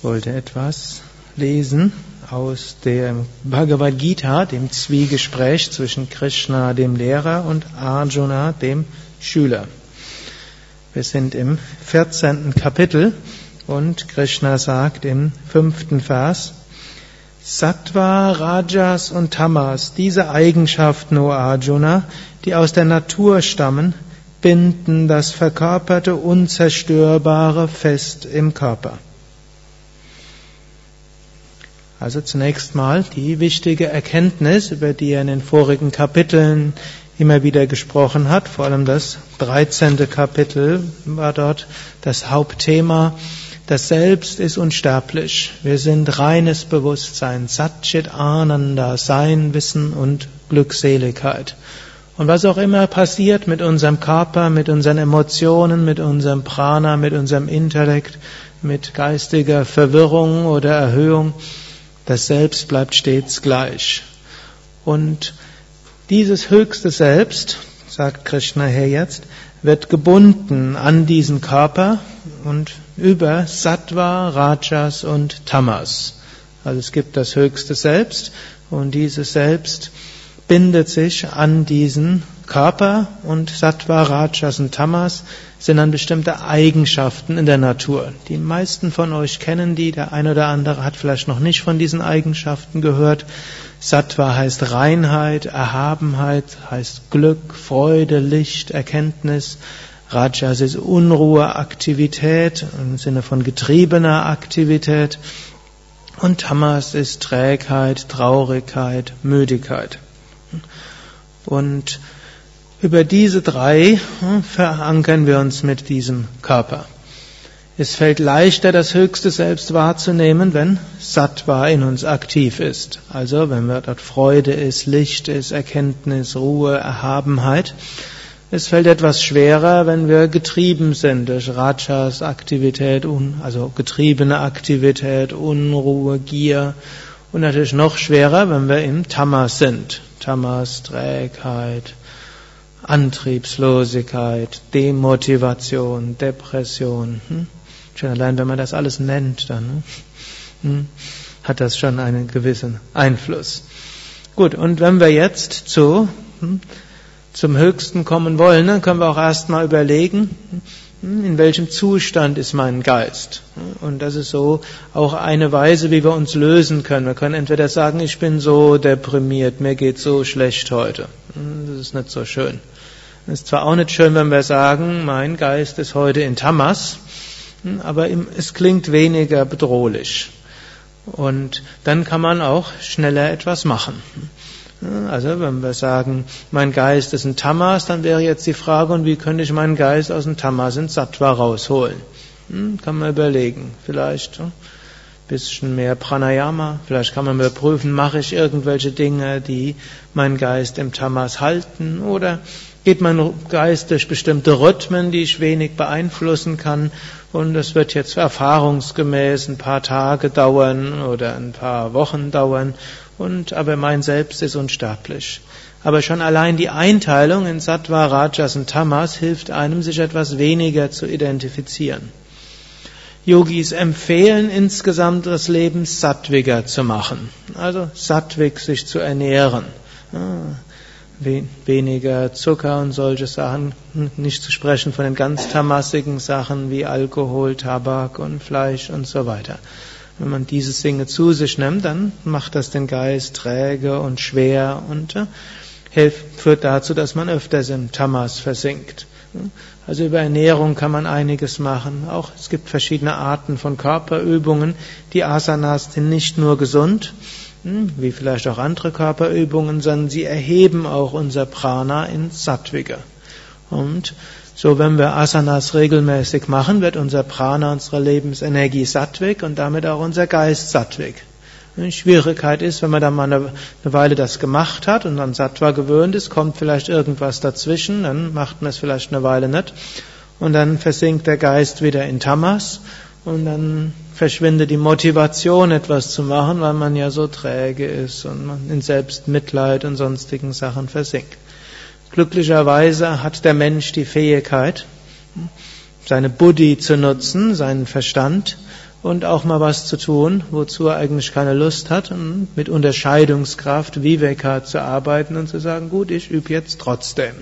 Ich wollte etwas lesen aus dem Bhagavad Gita, dem Zwiegespräch zwischen Krishna, dem Lehrer, und Arjuna, dem Schüler. Wir sind im 14. Kapitel und Krishna sagt im fünften Vers, Sattva, Rajas und Tamas, diese Eigenschaften, o Arjuna, die aus der Natur stammen, binden das verkörperte Unzerstörbare fest im Körper. Also zunächst mal die wichtige Erkenntnis, über die er in den vorigen Kapiteln immer wieder gesprochen hat, vor allem das 13. Kapitel war dort das Hauptthema. Das Selbst ist unsterblich. Wir sind reines Bewusstsein, Satchit Ananda, Sein, Wissen und Glückseligkeit. Und was auch immer passiert mit unserem Körper, mit unseren Emotionen, mit unserem Prana, mit unserem Intellekt, mit geistiger Verwirrung oder Erhöhung, das Selbst bleibt stets gleich. Und dieses höchste Selbst, sagt Krishna hier jetzt, wird gebunden an diesen Körper und über Sattva, Rajas und Tamas. Also es gibt das höchste Selbst und dieses Selbst bindet sich an diesen Körper und Sattva, Rajas und Tamas sind dann bestimmte Eigenschaften in der Natur. Die meisten von euch kennen die, der eine oder andere hat vielleicht noch nicht von diesen Eigenschaften gehört. Sattva heißt Reinheit, Erhabenheit, heißt Glück, Freude, Licht, Erkenntnis. Rajas ist Unruhe, Aktivität im Sinne von getriebener Aktivität. Und Tamas ist Trägheit, Traurigkeit, Müdigkeit. Und über diese drei hm, verankern wir uns mit diesem Körper. Es fällt leichter, das höchste Selbst wahrzunehmen, wenn Sattva in uns aktiv ist. Also wenn dort Freude ist, Licht ist, Erkenntnis, Ruhe, Erhabenheit. Es fällt etwas schwerer, wenn wir getrieben sind durch Rajas Aktivität, also getriebene Aktivität, Unruhe, Gier. Und natürlich noch schwerer, wenn wir im Tamas sind. Tamas, Trägheit, Antriebslosigkeit, Demotivation, Depression. Hm? Schon allein, wenn man das alles nennt, dann hm? hat das schon einen gewissen Einfluss. Gut, und wenn wir jetzt zu, hm, zum Höchsten kommen wollen, dann können wir auch erstmal überlegen, hm, in welchem Zustand ist mein Geist? Und das ist so auch eine Weise, wie wir uns lösen können. Wir können entweder sagen, ich bin so deprimiert, mir geht so schlecht heute. Hm, das ist nicht so schön. Es ist zwar auch nicht schön, wenn wir sagen, mein Geist ist heute in Tamas, hm, aber es klingt weniger bedrohlich. Und dann kann man auch schneller etwas machen. Also wenn wir sagen, mein Geist ist ein Tamas, dann wäre jetzt die Frage, und wie könnte ich meinen Geist aus dem Tamas ins Sattva rausholen? Hm, kann man überlegen. Vielleicht bisschen mehr Pranayama, vielleicht kann man überprüfen, mache ich irgendwelche Dinge, die meinen Geist im Tamas halten, oder geht mein Geist durch bestimmte Rhythmen, die ich wenig beeinflussen kann, und es wird jetzt erfahrungsgemäß ein paar Tage dauern oder ein paar Wochen dauern, und aber mein Selbst ist unsterblich. Aber schon allein die Einteilung in Sattva, Rajas und Tamas hilft einem, sich etwas weniger zu identifizieren. Yogis empfehlen insgesamt das Leben sattwiger zu machen, also sattwig sich zu ernähren. Weniger Zucker und solche Sachen, nicht zu sprechen von den ganz tamassigen Sachen wie Alkohol, Tabak und Fleisch und so weiter. Wenn man diese Dinge zu sich nimmt, dann macht das den Geist träge und schwer und äh, hilft, führt dazu, dass man öfters im Tamas versinkt. Also über Ernährung kann man einiges machen. Auch es gibt verschiedene Arten von Körperübungen. Die Asanas sind nicht nur gesund, hm, wie vielleicht auch andere Körperübungen, sondern sie erheben auch unser Prana in Sattwiger. Und so, wenn wir Asanas regelmäßig machen, wird unser Prana, unsere Lebensenergie sattwig und damit auch unser Geist sattwig. Schwierigkeit ist, wenn man dann mal eine, Weile das gemacht hat und an Sattva gewöhnt ist, kommt vielleicht irgendwas dazwischen, dann macht man es vielleicht eine Weile nicht und dann versinkt der Geist wieder in Tamas und dann verschwindet die Motivation, etwas zu machen, weil man ja so träge ist und man in Selbstmitleid und sonstigen Sachen versinkt. Glücklicherweise hat der Mensch die Fähigkeit, seine Buddhi zu nutzen, seinen Verstand, und auch mal was zu tun, wozu er eigentlich keine Lust hat, und mit Unterscheidungskraft Viveka zu arbeiten und zu sagen, gut, ich übe jetzt trotzdem.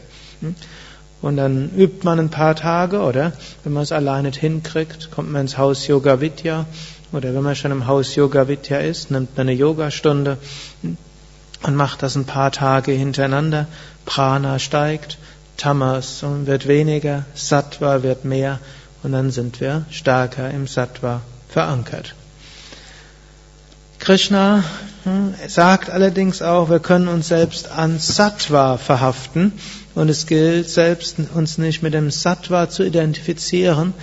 Und dann übt man ein paar Tage, oder wenn man es alleine hinkriegt, kommt man ins Haus Yoga Vidya, oder wenn man schon im Haus Yoga Vidya ist, nimmt man eine Yogastunde und macht das ein paar Tage hintereinander. Prana steigt, Tamas wird weniger, Sattva wird mehr, und dann sind wir stärker im Sattva verankert. Krishna hm, sagt allerdings auch, wir können uns selbst an Sattva verhaften und es gilt selbst uns nicht mit dem Sattva zu identifizieren,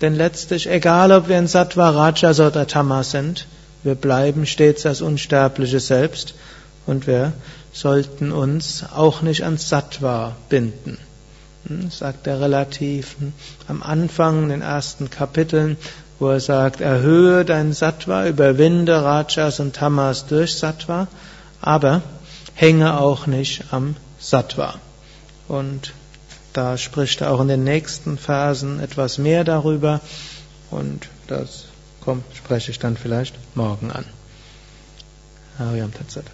denn letztlich, egal ob wir in Sattva, Rajas oder Tamas sind, wir bleiben stets das unsterbliche Selbst und wir sollten uns auch nicht an Sattva binden. Hm, sagt er relativ hm, am Anfang, in den ersten Kapiteln, wo er sagt, erhöhe dein Sattva, überwinde Rajas und Tamas durch Sattva, aber hänge auch nicht am Sattva. Und da spricht er auch in den nächsten Versen etwas mehr darüber und das kommt, spreche ich dann vielleicht morgen an. Ariam Tatsat.